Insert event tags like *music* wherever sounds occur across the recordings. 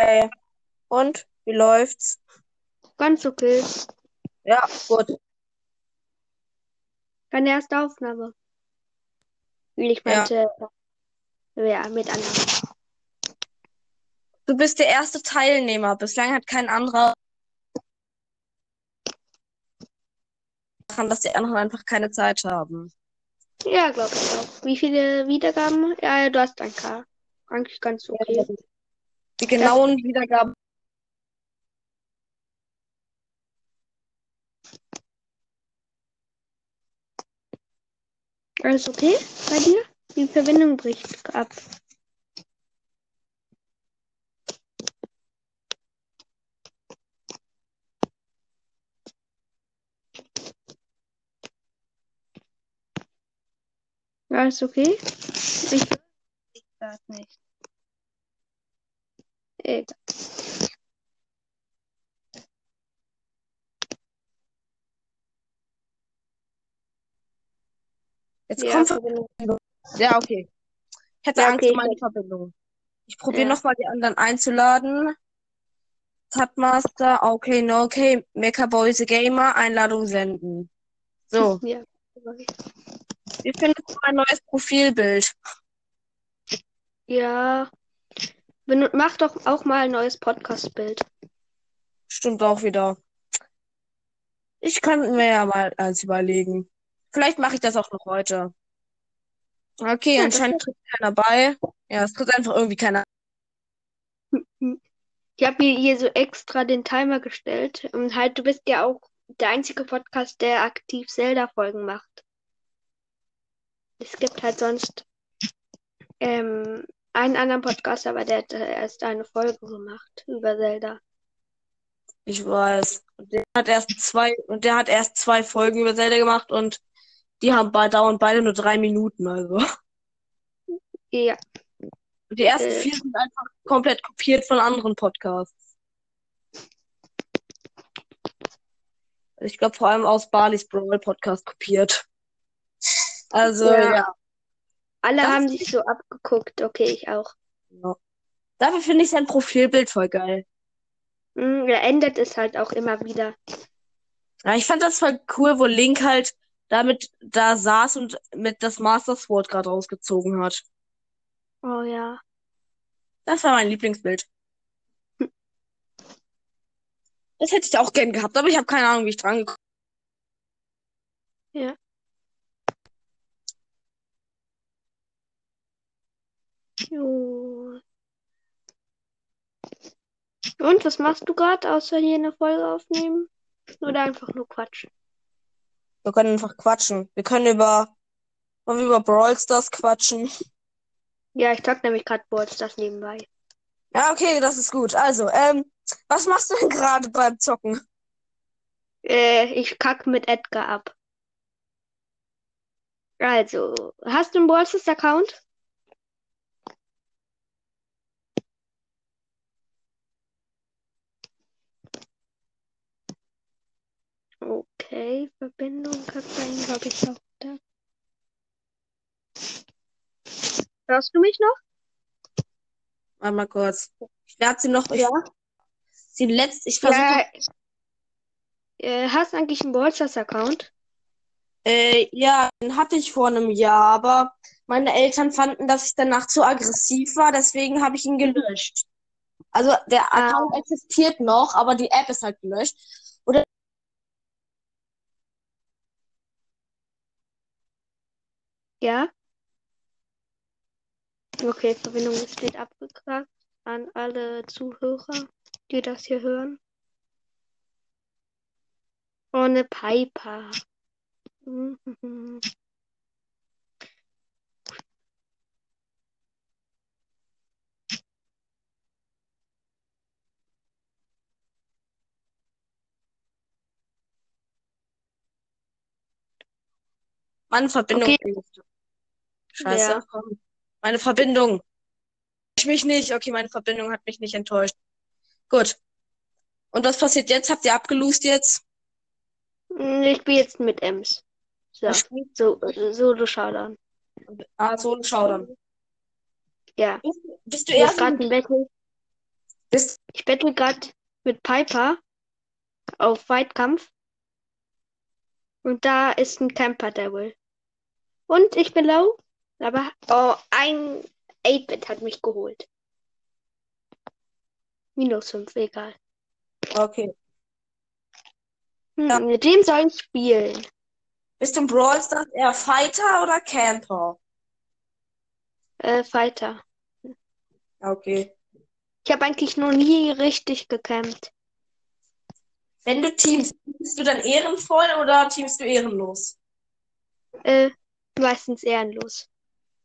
Hey. Und? Wie läuft's? Ganz okay. Ja, gut. Keine erste Aufnahme. Ich Ja. meinte, ja, mit anderen. Du bist der erste Teilnehmer. Bislang hat kein anderer dass die anderen einfach keine Zeit haben. Ja, glaube ich auch. Wie viele Wiedergaben? Ja, du hast ein K. Eigentlich ganz okay. Die genauen Wiedergaben. Alles okay bei dir? Die Verbindung bricht ab. Alles okay? Ich Das nicht. Egal. Jetzt Ja, kommt Verbindung. Ja, okay. Ich hatte Ja, Angst okay, um meine Verbindung. Ich probiere Ja. nochmal die anderen einzuladen. Tabmaster, okay, no, okay. Mecha Boys Gamer, Einladung senden. So, *laughs* Ja. wie findest du mein neues Profilbild? Ja. Mach doch auch mal ein neues Podcast-Bild. Stimmt auch wieder. Ich kann mir ja mal eins überlegen. Vielleicht mache ich das auch noch heute. Okay, Ja, anscheinend tritt keiner bei. Ja, es tritt einfach irgendwie keiner. Ich habe mir hier so extra den Timer gestellt. Und halt, du bist ja auch der einzige Podcast, der aktiv Zelda-Folgen macht. Es gibt halt sonst ähm, einen anderen Podcast, aber der hat erst eine Folge gemacht über Zelda. Ich weiß. Und der hat erst zwei, und der hat erst zwei Folgen über Zelda gemacht und die haben bei, dauern beide nur drei Minuten, also. Ja, Und die ersten Äh. vier sind einfach komplett kopiert von anderen Podcasts. Ich glaube vor allem aus Barley's Brawl Podcast kopiert. Also, Ja. ja. Alle Das- haben sich so abgeguckt. Okay, ich auch. ja. Dafür finde ich sein Profilbild voll geil. Hm, er ändert es halt auch immer wieder. Ja, ich fand das voll cool, wo Link halt damit da saß und mit das Master Sword gerade rausgezogen hat. Oh ja. Das war mein Lieblingsbild. *laughs* Das hätte ich auch gern gehabt, aber ich habe keine Ahnung, wie ich dran gekommen Ja. Jo. Und was machst du gerade, außer hier eine Folge aufnehmen? Oder einfach nur Quatsch? Wir können einfach quatschen. Wir können über, wir über Brawl Stars quatschen. Ja, ich zock nämlich gerade Brawl Stars nebenbei. Ja, okay, das ist gut. Also, ähm, was machst du denn gerade beim Zocken? Äh, ich kack mit Edgar ab. Also, hast du einen Brawl Stars Account? Okay, Verbindung hat sein, glaube ich, auch da. Hörst du mich noch? Warte mal kurz. Ich werde sie noch, Ja. sie letzt, ich versuche, Ja. Äh, hast du eigentlich einen Brawl Stars Account? äh, ja, den hatte ich vor einem Jahr, aber meine Eltern fanden, dass ich danach zu aggressiv war, deswegen habe ich ihn gelöscht. Also, der Ah. Account existiert noch, aber die App ist halt gelöscht. Ja? Okay, Verbindung steht abgekackt an alle Zuhörer, die das hier hören. Ohne Piper. Mhm. Meine Verbindung. Scheiße. Ja. Meine Verbindung. Ich mich nicht. Okay, meine Verbindung hat mich nicht enttäuscht. Gut. Und was passiert jetzt? Habt ihr abgelust jetzt? Hm, Ich spiele jetzt mit Ems. So, so, so du Showdown. Ah, so ein Schaudern. Ja. Bist, bist du so gerade ein Battle. Bist Ich battle gerade mit Piper auf Weitkampf. Und da ist ein Camper Devil. Und ich bin low. Aber oh, ein 8-Bit hat mich geholt. Minus 5, egal. okay. Hm, Ja. Mit dem soll ich spielen. Bist du im Brawl Stars eher Fighter oder Camper? Äh, Fighter. Okay. Ich habe eigentlich noch nie richtig gecampt. Wenn du teamst, bist du dann ehrenvoll oder teamst du ehrenlos? Äh, meistens ehrenlos.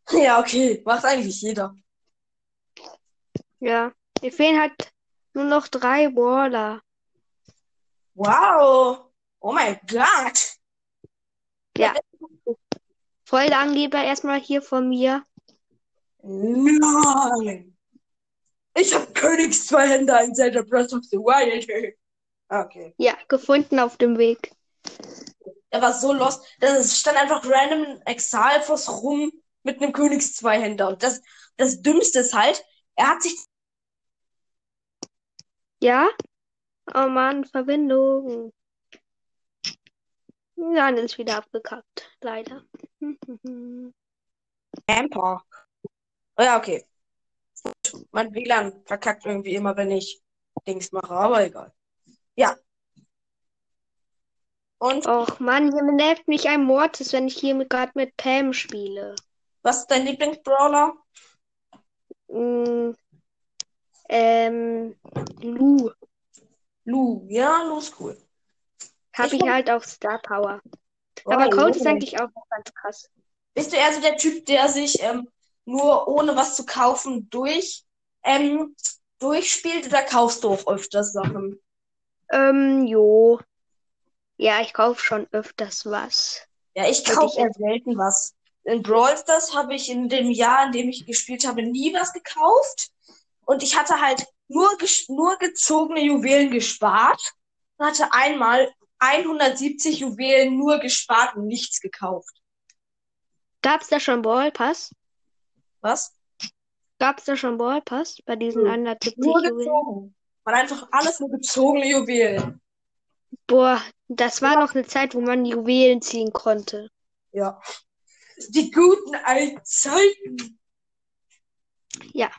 *laughs* Ja, okay. Macht eigentlich jeder. Ja. Mir fehlen halt nur noch drei Brawler. Wow. Oh mein Gott. Ja. Freude Angeber erstmal hier von mir. Nein. Ich hab Königs zwei Hände in Zelda Breath of the Wild. *laughs* Okay. Ja, gefunden auf dem Weg. Er war so lost. Es stand einfach random Exalfos rum mit einem Königs Zweihänder. Und das, das Dümmste ist halt, er hat sich Ja? Oh Mann, Verbindung. Dann ist wieder abgekackt. Leider. *laughs* Camper. Oh ja, okay. Gut. Mein WLAN verkackt irgendwie immer, wenn ich Dings mache, aber egal. Ja. Und Och Mann, hier nervt mich ein Mortis, wenn ich hier gerade mit Pam spiele. Was ist dein Lieblingsbrawler? Mm, ähm, Lu. Lu. Ja, Lu ist cool. Habe Ich ich halt auf Star Power. Oh, Aber Cold ist eigentlich auch ganz krass. Bist du eher so der Typ, der sich ähm, nur ohne was zu kaufen durch ähm, durchspielt oder kaufst du auch öfters Sachen? Ähm, jo. Ja, ich kaufe schon öfters was. Ja, ich kaufe eher selten was. In Brawl Stars habe ich in dem Jahr, in dem ich gespielt habe, nie was gekauft. Und ich hatte halt nur, nur gezogene Juwelen gespart. Und hatte einmal 170 Juwelen nur gespart und nichts gekauft. Gab's da schon Ball Pass? Was? Gab's da schon Ball Pass bei diesen Nö. 170 Nur Juwelen? gezogen. Waren einfach alles nur gezogene Juwelen. Boah, das war noch eine Zeit, wo man Juwelen ziehen konnte. Ja. Die guten alten Zeiten. Ja.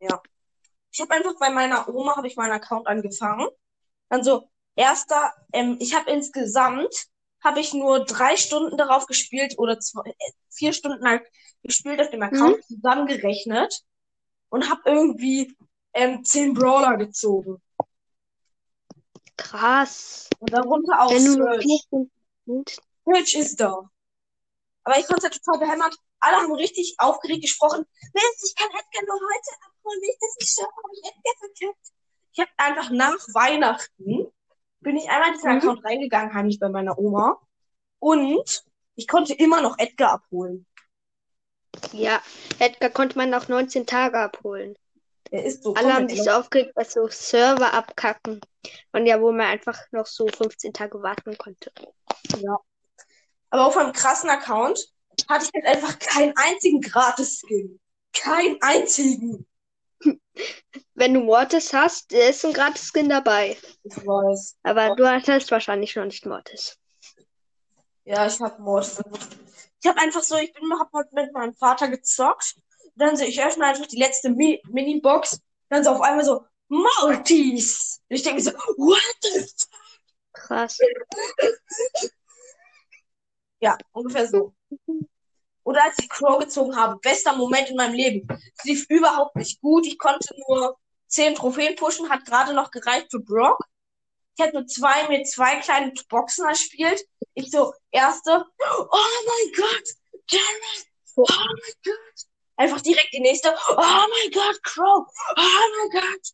Ja. Ich habe einfach bei meiner Oma habe ich meinen Account angefangen. Dann so erster, ähm, ich habe insgesamt habe ich nur drei Stunden darauf gespielt oder zwei, äh, vier Stunden halt gespielt auf dem Account zusammengerechnet und habe irgendwie ähm, zehn Brawler gezogen Krass. und darunter auch Wenn du Search ist da. Aber ich fand's halt total behämmert. Alle haben richtig aufgeregt gesprochen. Mist, ich kann Edgar nur heute abholen. Wenn ich das nicht schaffe, habe ich Edgar verkackt. Ich habe einfach nach Weihnachten bin ich einmal in diesen Mhm. Account reingegangen, heimlich bei meiner Oma. Und ich konnte immer noch Edgar abholen. Ja, Edgar konnte man nach 19 Tage abholen. Er ist so Alle haben sich so aufgeregt, dass so Server abkacken. Und ja, wo man einfach noch so 15 Tage warten konnte. Ja. Aber auf einem krassen Account hatte ich halt einfach keinen einzigen Gratis-Skin. Keinen einzigen. Wenn du Mortis hast, ist ein Gratis-Skin dabei. Ich weiß. Aber du hattest wahrscheinlich noch nicht Mortis. Ja, ich hab Mortis. Ich hab einfach so, ich bin hab heute mit meinem Vater gezockt. Dann so, ich öffne einfach die letzte Mi Mini-Box. Dann so auf einmal so, Mortis. Und ich denke so, what the f Krass. *laughs* Ja, ungefähr so. Oder als ich Crow gezogen habe, bester Moment in meinem Leben. Es lief überhaupt nicht gut. Ich konnte nur zehn Trophäen pushen, hat gerade noch gereicht für Brock. Ich hatte nur zwei, mir zwei kleine Boxen erspielt. Ich so, erste, oh mein Gott, Jared, oh mein Gott. Einfach direkt die nächste, oh mein Gott, Crow, oh mein Gott.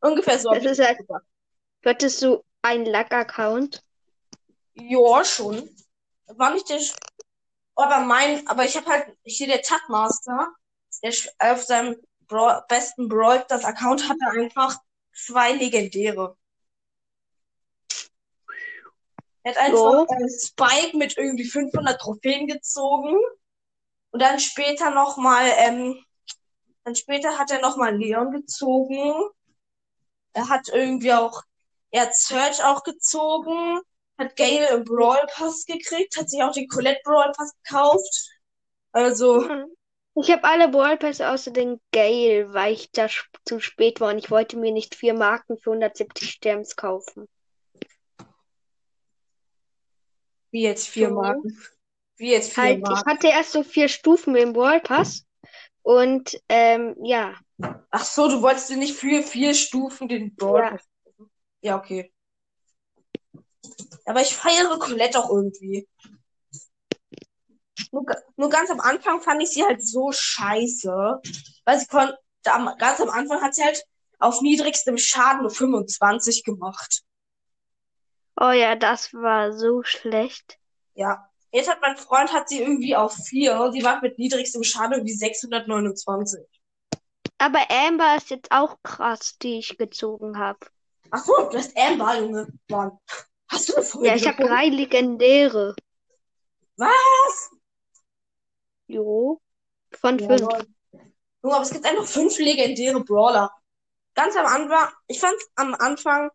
Ungefähr so. Das ist halt- gemacht. Hattest du einen Luck-Account? Ja, schon. War nicht der. Sch- Aber mein, aber ich habe halt hier der Tatmaster, der sch- auf seinem Brawl, besten Brawl das Account hatte einfach zwei legendäre. Er hat einfach äh, Spike mit irgendwie 500 Trophäen gezogen und dann später nochmal ähm, Dann später hat er nochmal Leon gezogen. Er hat irgendwie auch, er hat Serge auch gezogen, hat Gale im Brawl Pass gekriegt, hat sich auch den Colette Brawl Pass gekauft. Also, Ich habe alle Brawl Pass außer den Gale, weil ich da zu spät war und ich wollte mir nicht vier Marken für 170 Gems kaufen. wie jetzt vier So. Marken. Wie jetzt vier Halt, ich Marken. hatte erst so vier Stufen im Brawl Pass und ähm, ja, Ach so, du wolltest dir nicht für vier Stufen den Brawl Ja. Pass kaufen. Ja, okay. Aber ich feiere Colette auch irgendwie. Nur, nur ganz am Anfang fand ich sie halt so scheiße. Weil sie konnte, ganz am Anfang hat sie halt auf niedrigstem Schaden nur 25 gemacht. oh ja, das war so schlecht. Ja. Jetzt hat mein Freund hat sie irgendwie auf 4 und sie war mit niedrigstem Schaden irgendwie 629. Aber Amber ist jetzt auch krass, die ich gezogen habe. Ach so, du hast Amber, Junge. Mann. Hast du eine Folge Ja, ich habe drei Legendäre. Was? Jo, von Ja, fünf. lol. Junge, aber es gibt einfach fünf legendäre Brawler. Ganz am Anfang, ich fand's am Anfang,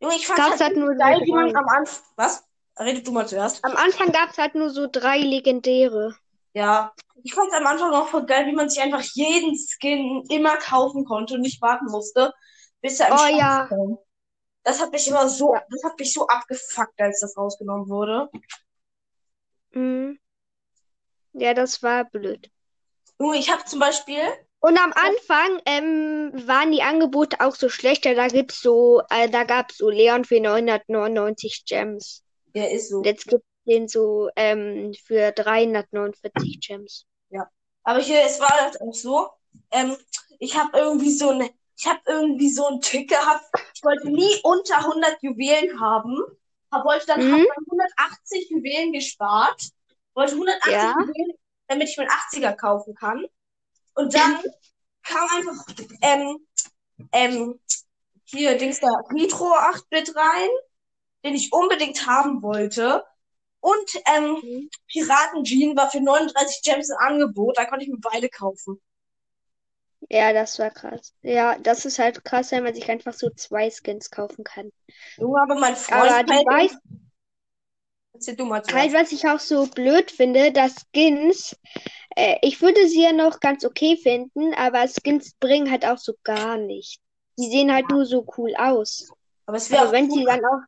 Junge, ich fand's Gab's halt halt nur geil, wie man am Anfang, was? Redet du mal zuerst. Am Anfang gab's halt nur so drei Legendäre. Ja, ich fand's am Anfang auch voll geil, wie man sich einfach jeden Skin immer kaufen konnte und nicht warten musste, bis er im Oh Shop ja. kam. Das hat mich immer so, Ja. das hat mich so abgefuckt, als das rausgenommen wurde. Mhm. Ja, das war blöd. Junge, ich habe zum Beispiel, Und am Anfang ähm, waren die Angebote auch so schlechter. Da gibt's so, äh, da gab's so Leon für 999 Gems. ja, ist so. Und jetzt gibt's den so ähm, für 349 Gems. Aber hier, es war halt auch so, ähm, ich habe irgendwie so ein, ich habe irgendwie so einen Tick gehabt. Ich wollte nie unter 100 Juwelen haben. Hab, wollte dann, Mhm. hab dann 180 Juwelen gespart. Wollte 180 Ja. Juwelen, damit ich mir einen 80er kaufen kann. Und dann kam einfach, ähm, ähm, hier, Dings da, Nitro 8-Bit rein, den ich unbedingt haben wollte. Und, ähm, Mhm. Piraten-Jean war für 39 Gems im Angebot. Da konnte ich mir beide kaufen. Ja, das war krass. Ja, das ist halt krass, wenn man sich einfach so zwei Skins kaufen kann. Junge, aber mein Freund Aber die feiert- weiß, du mal halt, was ich auch so blöd finde, dass Skins, äh, ich würde sie ja noch ganz okay finden, aber Skins bringen halt auch so gar nicht. Die sehen halt nur so cool aus. Aber es wäre auch wenn cool. sie dann auch,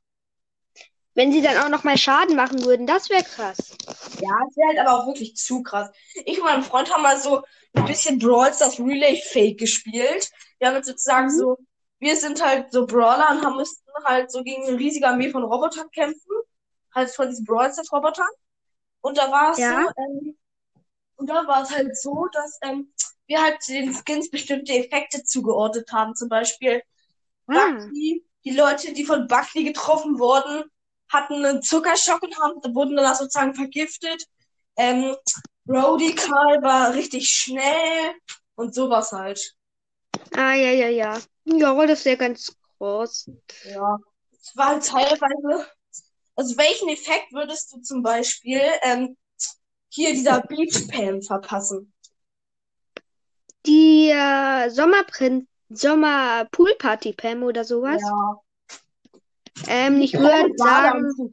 wenn sie dann auch noch mal Schaden machen würden, das wäre krass. Ja, es wäre halt aber auch wirklich zu krass. Ich und mein Freund haben mal so ein bisschen Brawl Stars Relay Fake gespielt. Wir haben jetzt sozusagen Mhm. so, wir sind halt so Brawler und haben müssten halt so gegen eine riesige Armee von Robotern kämpfen. Halt von diesen Brawl Stars Robotern. Und da war es Ja. so, ähm, und da war es halt so, dass ähm, wir halt den Skins bestimmte Effekte zugeordnet haben. Zum Beispiel Ah, Buckley, die Leute, die von Buckley getroffen wurden, hatten einen Zuckerschock und haben, wurden danach sozusagen vergiftet. Ähm, Brody Karl war richtig schnell und sowas halt. ah, ja, ja, ja. Ja, das wäre ganz groß. Ja. Es war halt teilweise. Also welchen Effekt würdest du zum Beispiel ähm, hier dieser Beach Pam verpassen? Die äh, Sommerprin Sommer Poolparty Pam oder sowas. Ja. Ähm, ich würde sagen,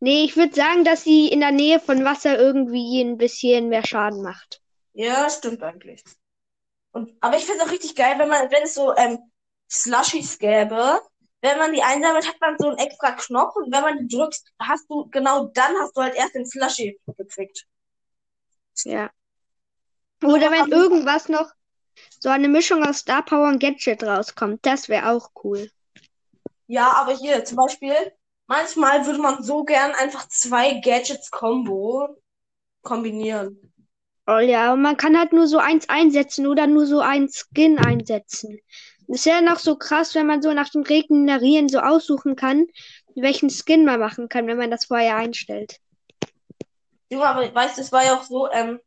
nee, ich würde sagen, dass sie in der Nähe von Wasser irgendwie ein bisschen mehr Schaden macht. Ja, stimmt eigentlich. Und, aber ich finde es auch richtig geil, wenn man, wenn es so ähm, Slushies gäbe, wenn man die einsammelt, hat man so einen extra Knopf und wenn man die drückst, hast du, genau dann hast du halt erst den Slushie gekriegt. Ja. Oder wenn irgendwas noch so eine Mischung aus Star Power und Gadget rauskommt, das wäre auch cool. Ja, aber hier zum Beispiel, manchmal würde man so gern einfach zwei Gadgets Combo kombinieren. Oh ja, und man kann halt nur so eins einsetzen oder nur so ein Skin einsetzen. Das wäre noch so krass, wenn man so nach dem Regenerieren so aussuchen kann, welchen Skin man machen kann, wenn man das vorher einstellt. Junge, aber weißt du, es war ja auch so, ähm,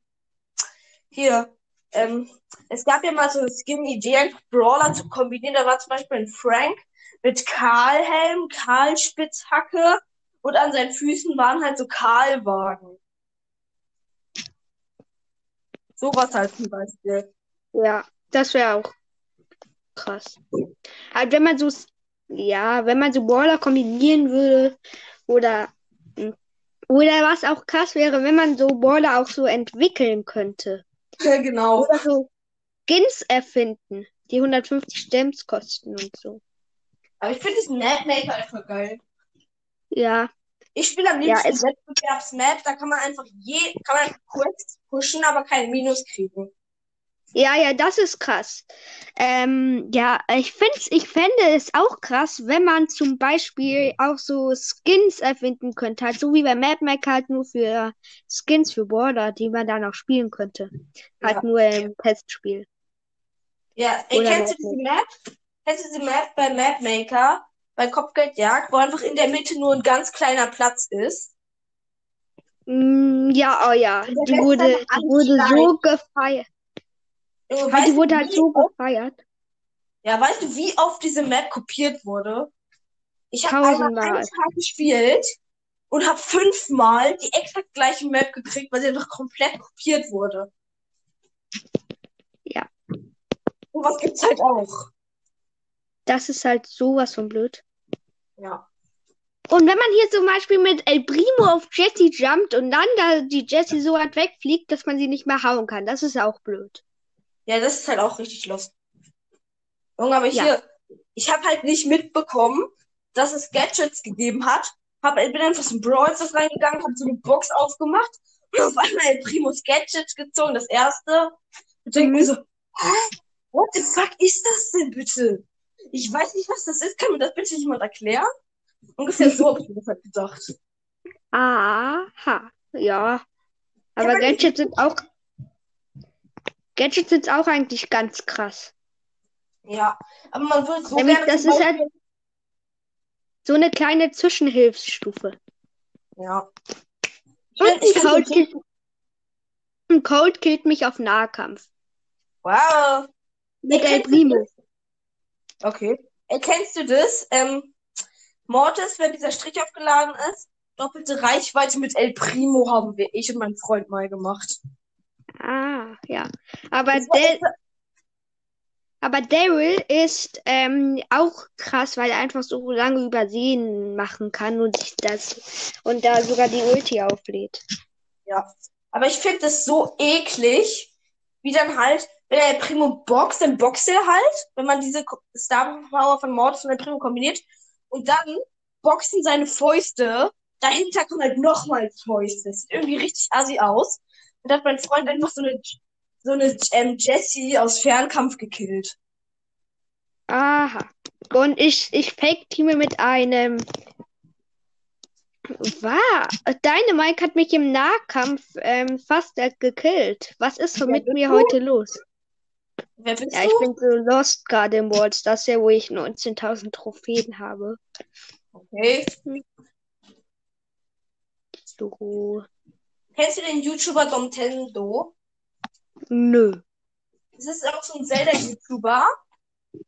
hier, ähm, es gab ja mal so eine Skin-Idee, einfach Brawler zu kombinieren. Da war zum Beispiel ein Frank mit Karl-Helm, Karl-Spitzhacke und an seinen Füßen waren halt so Karl-Wagen. Sowas halt zum Beispiel. Ja, das wäre auch krass. Halt, wenn man so, ja, wenn man so Brawler kombinieren würde oder, oder was auch krass wäre, wenn man so Brawler auch so entwickeln könnte. Ja, genau. Oder so Skins erfinden, die 150 Stamps kosten und so. Aber ich finde diesen Mapmaker einfach geil. Ja, Ich spiele am Ja, liebsten es- Wettbewerbsmap, da kann man einfach je, kann man Quests pushen, aber keinen Minus kriegen. ja, ja, das ist krass. Ähm, ja, ich find's, ich fände es auch krass, wenn man zum Beispiel auch so Skins erfinden könnte, halt so wie bei Mapmaker halt nur für Skins für Border, die man dann auch spielen könnte. Halt Ja. nur im Testspiel. Ja, ey, Oder kennst du diese Map? Kennst du diese Map bei Mapmaker, bei Kopfgeldjagd, wo einfach in der Mitte nur ein ganz kleiner Platz ist? Mm, ja, oh ja, die wurde, die wurde so gefeiert. Halt, weißt die wurde halt so oft, gefeiert. ja, weißt du, wie oft diese Map kopiert wurde? Ich habe einmal einen. Tag gespielt und habe fünfmal die exakt gleiche Map gekriegt, weil sie einfach komplett kopiert wurde. Ja, Und was gibt's halt auch. Das ist halt sowas von blöd. Ja. Und wenn man hier zum Beispiel mit El Primo auf Jessie jumpt und dann da die Jessie so weit wegfliegt, dass man sie nicht mehr hauen kann, das ist auch blöd. Ja, das ist halt auch richtig los. Junge, aber Ja. hier, ich habe halt nicht mitbekommen, dass es Gadgets gegeben hat. Hab, bin einfach so in Brawl Stars reingegangen, hab so eine Box aufgemacht und *laughs* auf einmal El Primos Gadget gezogen, das erste. Und denk mir Mhm. so, hä? What the fuck ist das denn bitte? Ich weiß nicht, was das ist. Kann mir das bitte jemand erklären? Ungefähr so habe ich mir das halt gedacht. Aha, ja. Aber aber Gadgets sind auch Gadgets sind auch eigentlich ganz krass. Ja, aber man würde so Nämlich, gerne das ist halt so eine kleine Zwischenhilfsstufe. ja. Und ich ein Cold killt, ein Cold killt mich auf Nahkampf. Wow. Mit El Primo. Okay. Erkennst du das? Ähm, Mortis, wenn dieser Strich aufgeladen ist, doppelte Reichweite mit El Primo haben wir, ich und mein Freund mal gemacht. Ah, ja. Aber der, Aber Daryl ist ähm, auch krass, weil er einfach so lange übersehen machen kann und sich das und da sogar die Ulti auflädt. ja. Aber ich finde das so eklig, wie dann halt, wenn El Primo boxt, dann boxt er halt, wenn man diese Star Power von Mortis und Primo kombiniert. Und dann boxen seine Fäuste. Dahinter kommen halt nochmal Fäuste. Das sieht irgendwie richtig assi aus. Und da hat mein Freund einfach so eine, so eine ähm, Jessie aus Fernkampf gekillt. Aha. Und ich, ich fake-teame mit einem. Was? Dynamite hat mich im Nahkampf ähm, fast äh, gekillt. Was ist so mit mir du? heute los? Wer bist Ja, ich du? bin so lost gerade im World. Das ist ja, wo ich 19.000 Trophäen habe. Okay. So. Kennst du den YouTuber Domtendo? Nö. Das ist auch so ein Zelda-YouTuber.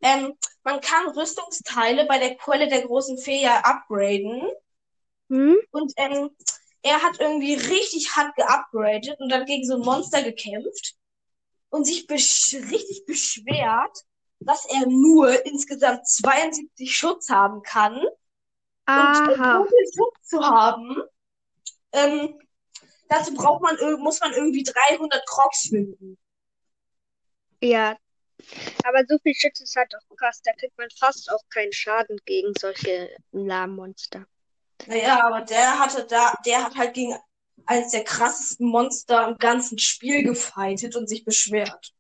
Ähm, man kann Rüstungsteile bei der Quelle der großen Fee ja upgraden. Hm? Und ähm, er hat irgendwie richtig hart geupgradet und dann gegen so ein Monster gekämpft und sich besch richtig beschwert, dass er nur insgesamt 72 Schutz haben kann. Und Aha. um den Schutz zu haben, ähm, dazu braucht man, muss man irgendwie 300 Crocs finden. Ja. Aber so viel Schütze ist halt auch krass. Da kriegt man fast auch keinen Schaden gegen solche Lahmmonster. Naja, aber der hatte da, der hat halt gegen eines der krassesten Monster im ganzen Spiel gefightet und sich beschwert.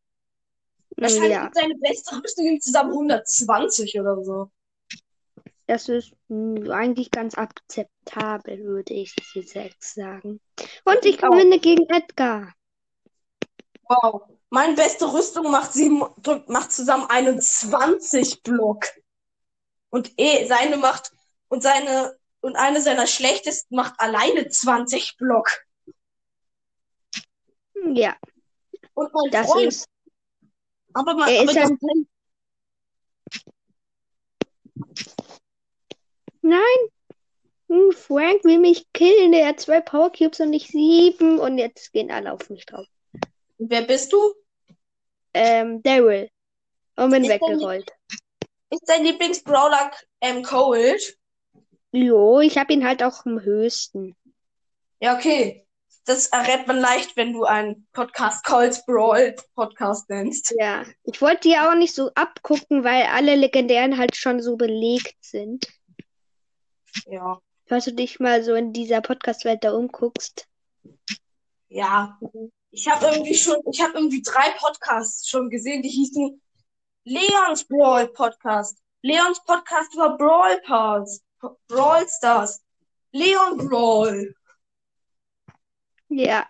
Wahrscheinlich Ja, seine beste Rüstung insgesamt 120 oder so. das ist mh, eigentlich ganz akzeptabel, würde ich jetzt sagen. Und ich gewinne gegen Edgar. Wow. Meine beste Rüstung macht sieben, macht zusammen 21 Block. Und eh, seine macht, und seine, und eine seiner schlechtesten macht alleine 20 Block. Ja, Und mein das Freund, ist. aber man, Er aber ist das, ein. Nein, hm, Frank will mich killen. Der hat zwei Power Cubes und nicht sieben. Und jetzt gehen alle auf mich drauf. Wer bist du? Ähm, Daryl. Und bin Ist weggerollt. Ist dein Lieblingsbrawler ähm, Cold? Jo, ich habe ihn halt auch am höchsten. Ja, okay. Das errät man leicht, wenn du einen Podcast Colds Brawl Podcast nennst. Ja, ich wollte die auch nicht so abgucken, weil alle Legendären halt schon so belegt sind. Ja. Falls du dich mal so in dieser Podcast-Welt da umguckst. Ja. Ich habe irgendwie schon, ich habe irgendwie drei Podcasts schon gesehen, die hießen Leons Brawl Podcast, Leons Podcast über Brawl Pass, Brawl Stars, Leon Brawl. Ja.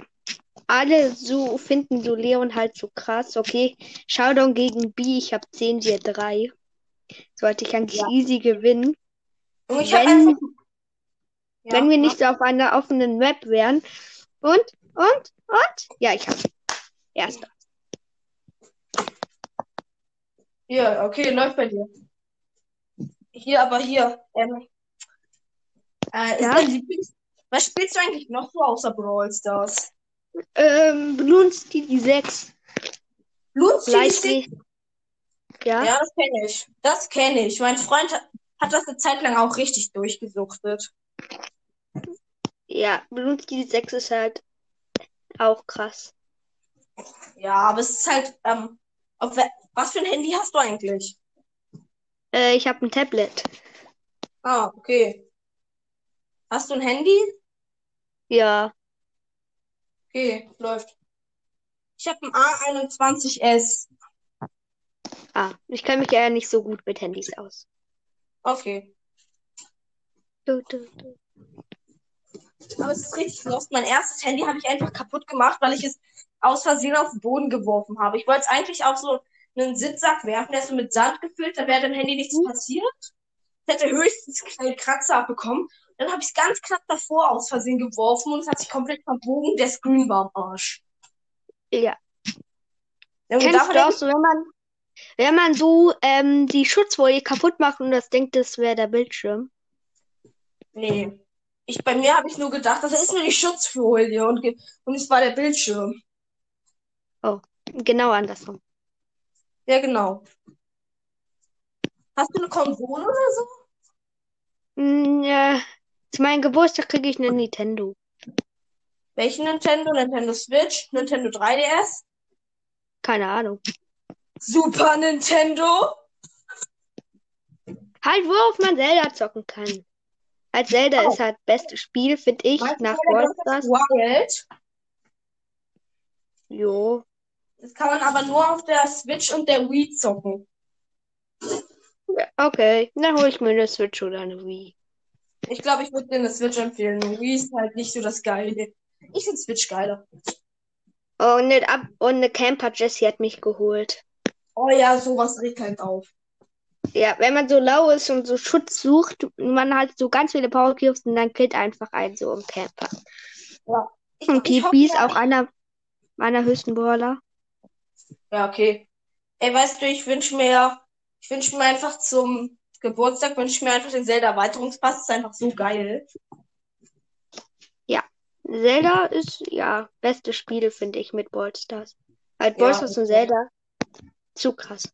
Alle so finden so Leon halt so krass. Okay, Showdown gegen B, ich habe 10, wir 3. Sollte ich eigentlich Ja. easy gewinnen. Und ich Wenn- einfach. Ja, Wenn wir nicht so auf einer offenen Map wären. Und, und, und? Ja, ich habe. Erster. Hier, okay, läuft bei dir. Hier, aber hier. Ähm, äh, ist Ja? Was spielst du eigentlich noch so außer Brawl Stars? Ähm, Blunski die 6. Blut Vielleicht City nicht. Ja? Ja, das kenne ich. Das kenne ich. Mein Freund hat, das eine Zeit lang auch richtig durchgesuchtet. Ja, Blunski die 6 ist halt auch krass. Ja, aber es ist halt, ähm, auf, was für ein Handy hast du eigentlich? Äh, ich habe ein Tablet. Ah, okay. Hast du ein Handy? Ja. Okay, läuft. Ich habe ein A21S. Ah, ich kenne mich ja nicht so gut mit Handys aus. Okay. Du, du, du. Aber es ist richtig lost. Mein erstes Handy habe ich einfach kaputt gemacht, weil ich es aus Versehen auf den Boden geworfen habe. Ich wollte es eigentlich auf so einen Sitzsack werfen, der ist so mit Sand gefüllt, da wäre dem Handy nichts passiert. Es hätte höchstens kleine Kratzer abbekommen. Dann habe ich es ganz knapp davor aus Versehen geworfen und es hat sich komplett verbogen. Der Screen war am Arsch. Ja. Junge, Kennst du auch so, wenn man, wenn man so ähm, die Schutzfolie kaputt macht und das denkt, das wäre der Bildschirm? nee. Ich, bei mir habe ich nur gedacht, das ist nur die Schutzfolie und, und es war der Bildschirm. Genau andersrum. Ja, genau. Hast du eine Konsole oder so? Hm, ja. Zu meinem Geburtstag kriege ich eine Nintendo. Welchen Nintendo? Nintendo Switch? Nintendo 3DS? Keine Ahnung. Super Nintendo? Halt, worauf man Zelda zocken kann. Als Zelda Oh. ist halt bestes Spiel, finde ich, Meinst nach the Wild? Jo. Das kann man aber nur auf der Switch und der Wii zocken. Okay, dann hole ich mir eine Switch oder eine Wii. Ich glaube, ich würde dir eine Switch empfehlen. Wii ist halt nicht so das Geile. Ich finde Switch geiler. Oh, und eine, Ab und eine Camper Jessie hat mich geholt. Oh ja, sowas regt halt auf. Ja, wenn man so lau ist und so Schutz sucht, man hat so ganz viele Power Cubes und dann killt einfach einen so im Camper. Ich, Und ich hoffe TP ist ja- auch einer meiner höchsten Brawler. Ja, okay. Ey, weißt du, ich wünsche mir, ich wünsche mir einfach zum Geburtstag, wünsche ich mir einfach den Zelda Erweiterungspass. Das ist einfach so geil. Zelda ist, ja, bestes Spiel, finde ich, mit Brawl Stars. Halt Brawl Ja, und Zelda, zu krass.